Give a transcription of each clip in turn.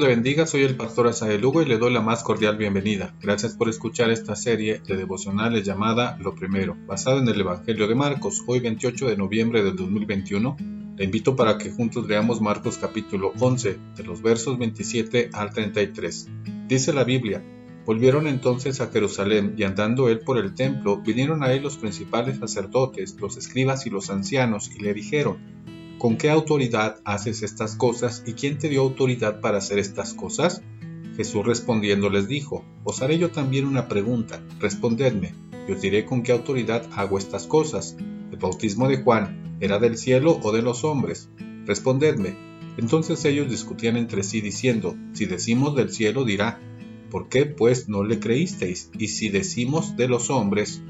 le bendiga, soy el pastor Asael Lugo y le doy la más cordial bienvenida. Gracias por escuchar esta serie de devocionales llamada Lo Primero, basada en el Evangelio de Marcos, hoy 28 de noviembre del 2021. Le invito para que juntos leamos Marcos capítulo 11, de los versos 27 al 33. Dice la Biblia, Volvieron entonces a Jerusalén y andando él por el templo, vinieron a él los principales sacerdotes, los escribas y los ancianos, y le dijeron, ¿Con qué autoridad haces estas cosas y quién te dio autoridad para hacer estas cosas? Jesús respondiendo les dijo, Os haré yo también una pregunta, respondedme, y os diré con qué autoridad hago estas cosas. ¿El bautismo de Juan era del cielo o de los hombres? Respondedme. Entonces ellos discutían entre sí diciendo, Si decimos del cielo dirá, ¿por qué pues no le creísteis? Y si decimos de los hombres,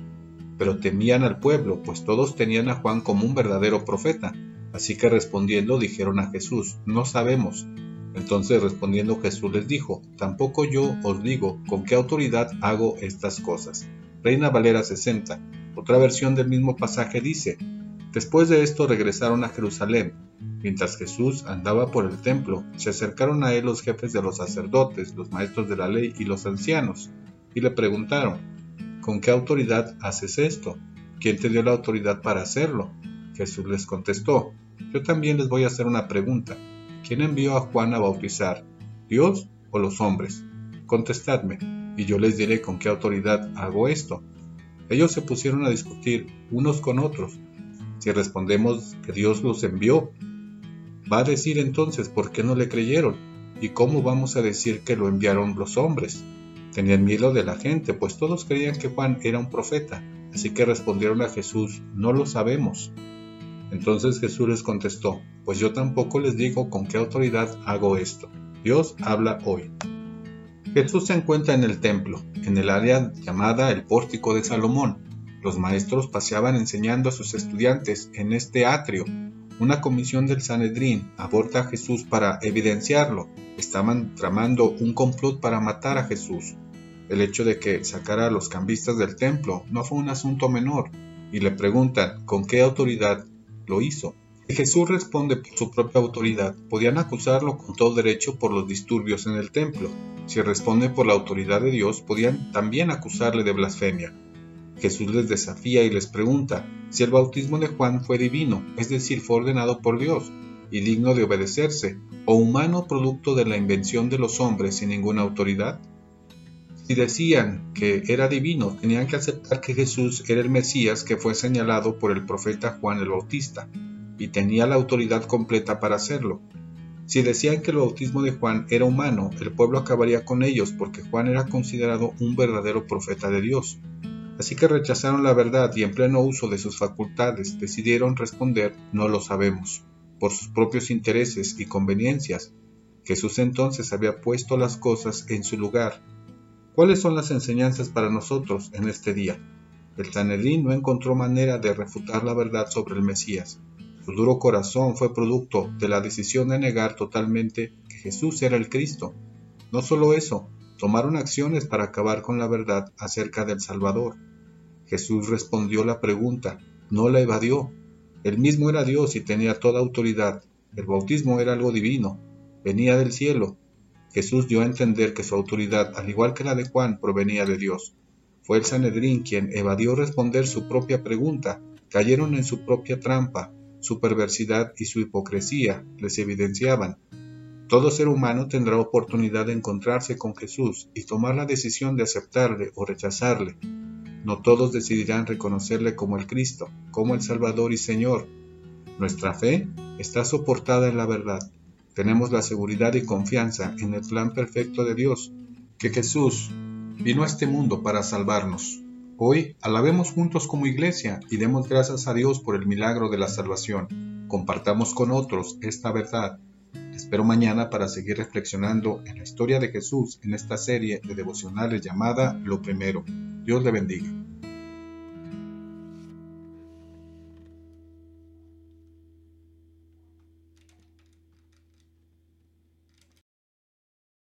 pero temían al pueblo, pues todos tenían a Juan como un verdadero profeta. Así que respondiendo dijeron a Jesús, no sabemos. Entonces respondiendo Jesús les dijo, tampoco yo os digo con qué autoridad hago estas cosas. Reina Valera 60. Otra versión del mismo pasaje dice, Después de esto regresaron a Jerusalén. Mientras Jesús andaba por el templo, se acercaron a él los jefes de los sacerdotes, los maestros de la ley y los ancianos, y le preguntaron, ¿con qué autoridad haces esto? ¿Quién te dio la autoridad para hacerlo? Jesús les contestó, yo también les voy a hacer una pregunta. ¿Quién envió a Juan a bautizar? ¿Dios o los hombres? Contestadme, y yo les diré con qué autoridad hago esto. Ellos se pusieron a discutir unos con otros. Si respondemos que Dios los envió, va a decir entonces por qué no le creyeron y cómo vamos a decir que lo enviaron los hombres. Tenían miedo de la gente, pues todos creían que Juan era un profeta, así que respondieron a Jesús, no lo sabemos. Entonces Jesús les contestó, pues yo tampoco les digo con qué autoridad hago esto. Dios habla hoy. Jesús se encuentra en el templo, en el área llamada el pórtico de Salomón. Los maestros paseaban enseñando a sus estudiantes en este atrio. Una comisión del Sanedrín aborta a Jesús para evidenciarlo. Estaban tramando un complot para matar a Jesús. El hecho de que sacara a los cambistas del templo no fue un asunto menor, y le preguntan con qué autoridad lo hizo. Y Jesús responde por su propia autoridad. Podían acusarlo con todo derecho por los disturbios en el templo. Si responde por la autoridad de Dios, podían también acusarle de blasfemia. Jesús les desafía y les pregunta si el bautismo de Juan fue divino, es decir, fue ordenado por Dios y digno de obedecerse, o humano producto de la invención de los hombres sin ninguna autoridad. Si decían que era divino, tenían que aceptar que Jesús era el Mesías que fue señalado por el profeta Juan el Bautista, y tenía la autoridad completa para hacerlo. Si decían que el bautismo de Juan era humano, el pueblo acabaría con ellos porque Juan era considerado un verdadero profeta de Dios. Así que rechazaron la verdad y en pleno uso de sus facultades decidieron responder no lo sabemos, por sus propios intereses y conveniencias. Jesús entonces había puesto las cosas en su lugar ¿Cuáles son las enseñanzas para nosotros en este día? El Sanedrín no encontró manera de refutar la verdad sobre el Mesías. Su duro corazón fue producto de la decisión de negar totalmente que Jesús era el Cristo. No solo eso, tomaron acciones para acabar con la verdad acerca del Salvador. Jesús respondió la pregunta, no la evadió. Él mismo era Dios y tenía toda autoridad. El bautismo era algo divino, venía del cielo, Jesús dio a entender que su autoridad, al igual que la de Juan, provenía de Dios. Fue el Sanedrín quien evadió responder su propia pregunta, cayeron en su propia trampa, su perversidad y su hipocresía les evidenciaban. Todo ser humano tendrá oportunidad de encontrarse con Jesús y tomar la decisión de aceptarle o rechazarle. No todos decidirán reconocerle como el Cristo, como el Salvador y Señor. Nuestra fe está soportada en la verdad tenemos la seguridad y confianza en el plan perfecto de Dios, que Jesús vino a este mundo para salvarnos. Hoy alabemos juntos como iglesia y demos gracias a Dios por el milagro de la salvación. Compartamos con otros esta verdad. espero mañana para seguir reflexionando en la historia de Jesús en esta serie de devocionales llamada Lo Primero. Dios le bendiga.